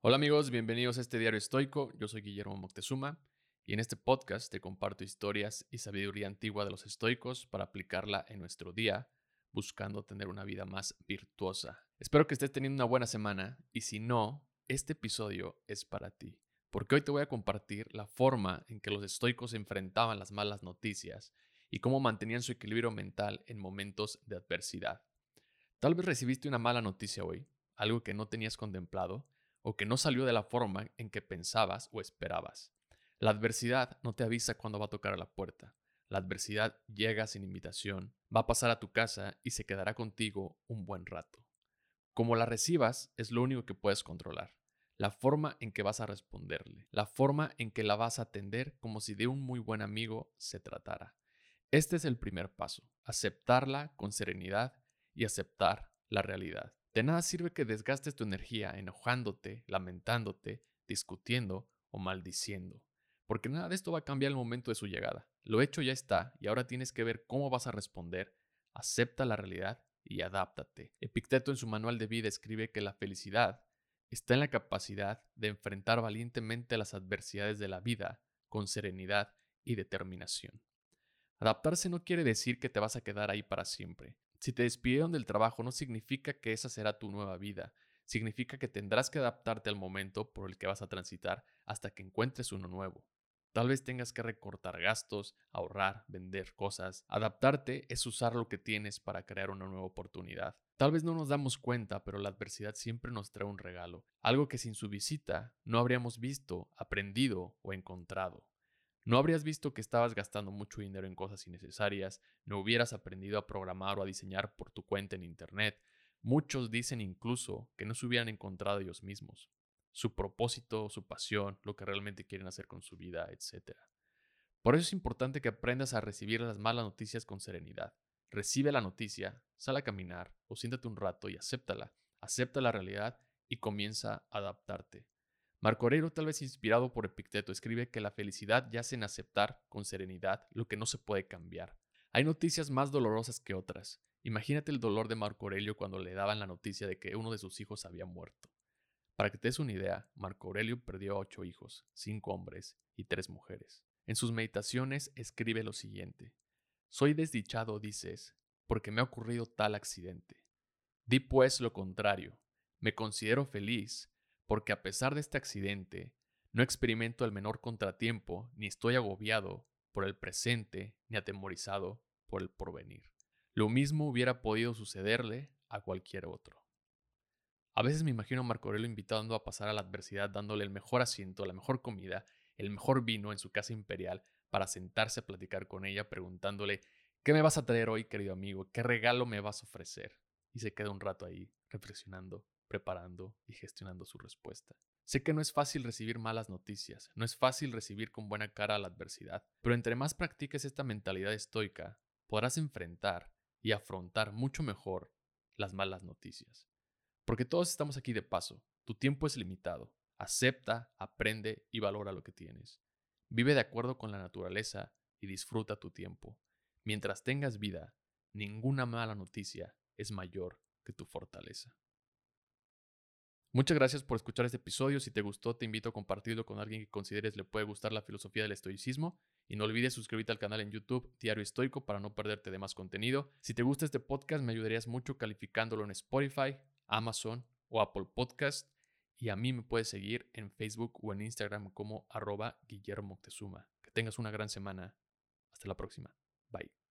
Hola amigos, bienvenidos a este diario estoico. Yo soy Guillermo Moctezuma y en este podcast te comparto historias y sabiduría antigua de los estoicos para aplicarla en nuestro día, buscando tener una vida más virtuosa. Espero que estés teniendo una buena semana y si no, este episodio es para ti, porque hoy te voy a compartir la forma en que los estoicos enfrentaban las malas noticias y cómo mantenían su equilibrio mental en momentos de adversidad. Tal vez recibiste una mala noticia hoy, algo que no tenías contemplado, o que no salió de la forma en que pensabas o esperabas. La adversidad no te avisa cuando va a tocar a la puerta. La adversidad llega sin invitación, va a pasar a tu casa y se quedará contigo un buen rato. Como la recibas es lo único que puedes controlar. La forma en que vas a responderle, la forma en que la vas a atender como si de un muy buen amigo se tratara. Este es el primer paso, aceptarla con serenidad y aceptar la realidad. De nada sirve que desgastes tu energía enojándote, lamentándote, discutiendo o maldiciendo, porque nada de esto va a cambiar el momento de su llegada. Lo hecho ya está y ahora tienes que ver cómo vas a responder. Acepta la realidad y adáptate. Epicteto en su manual de vida escribe que la felicidad está en la capacidad de enfrentar valientemente las adversidades de la vida con serenidad y determinación. Adaptarse no quiere decir que te vas a quedar ahí para siempre. Si te despidieron del trabajo no significa que esa será tu nueva vida, significa que tendrás que adaptarte al momento por el que vas a transitar hasta que encuentres uno nuevo. Tal vez tengas que recortar gastos, ahorrar, vender cosas. Adaptarte es usar lo que tienes para crear una nueva oportunidad. Tal vez no nos damos cuenta, pero la adversidad siempre nos trae un regalo, algo que sin su visita no habríamos visto, aprendido o encontrado. No habrías visto que estabas gastando mucho dinero en cosas innecesarias, no hubieras aprendido a programar o a diseñar por tu cuenta en Internet. Muchos dicen incluso que no se hubieran encontrado ellos mismos, su propósito, su pasión, lo que realmente quieren hacer con su vida, etc. Por eso es importante que aprendas a recibir las malas noticias con serenidad. Recibe la noticia, sal a caminar o siéntate un rato y acéptala. Acepta la realidad y comienza a adaptarte. Marco Aurelio, tal vez inspirado por Epicteto, escribe que la felicidad yace en aceptar con serenidad lo que no se puede cambiar. Hay noticias más dolorosas que otras. Imagínate el dolor de Marco Aurelio cuando le daban la noticia de que uno de sus hijos había muerto. Para que te des una idea, Marco Aurelio perdió a ocho hijos, cinco hombres y tres mujeres. En sus meditaciones escribe lo siguiente. Soy desdichado, dices, porque me ha ocurrido tal accidente. Di pues lo contrario. Me considero feliz porque a pesar de este accidente, no experimento el menor contratiempo, ni estoy agobiado por el presente, ni atemorizado por el porvenir. Lo mismo hubiera podido sucederle a cualquier otro. A veces me imagino a Marco Aurelio invitando a pasar a la adversidad dándole el mejor asiento, la mejor comida, el mejor vino en su casa imperial para sentarse a platicar con ella preguntándole ¿Qué me vas a traer hoy, querido amigo? ¿Qué regalo me vas a ofrecer? Y se queda un rato ahí, reflexionando preparando y gestionando su respuesta. Sé que no es fácil recibir malas noticias, no es fácil recibir con buena cara la adversidad, pero entre más practiques esta mentalidad estoica, podrás enfrentar y afrontar mucho mejor las malas noticias. Porque todos estamos aquí de paso, tu tiempo es limitado, acepta, aprende y valora lo que tienes. Vive de acuerdo con la naturaleza y disfruta tu tiempo. Mientras tengas vida, ninguna mala noticia es mayor que tu fortaleza. Muchas gracias por escuchar este episodio. Si te gustó, te invito a compartirlo con alguien que consideres le puede gustar la filosofía del estoicismo. Y no olvides suscribirte al canal en YouTube Diario Estoico para no perderte de más contenido. Si te gusta este podcast, me ayudarías mucho calificándolo en Spotify, Amazon o Apple Podcast. Y a mí me puedes seguir en Facebook o en Instagram como arroba Guillermo Moctezuma. Que tengas una gran semana. Hasta la próxima. Bye.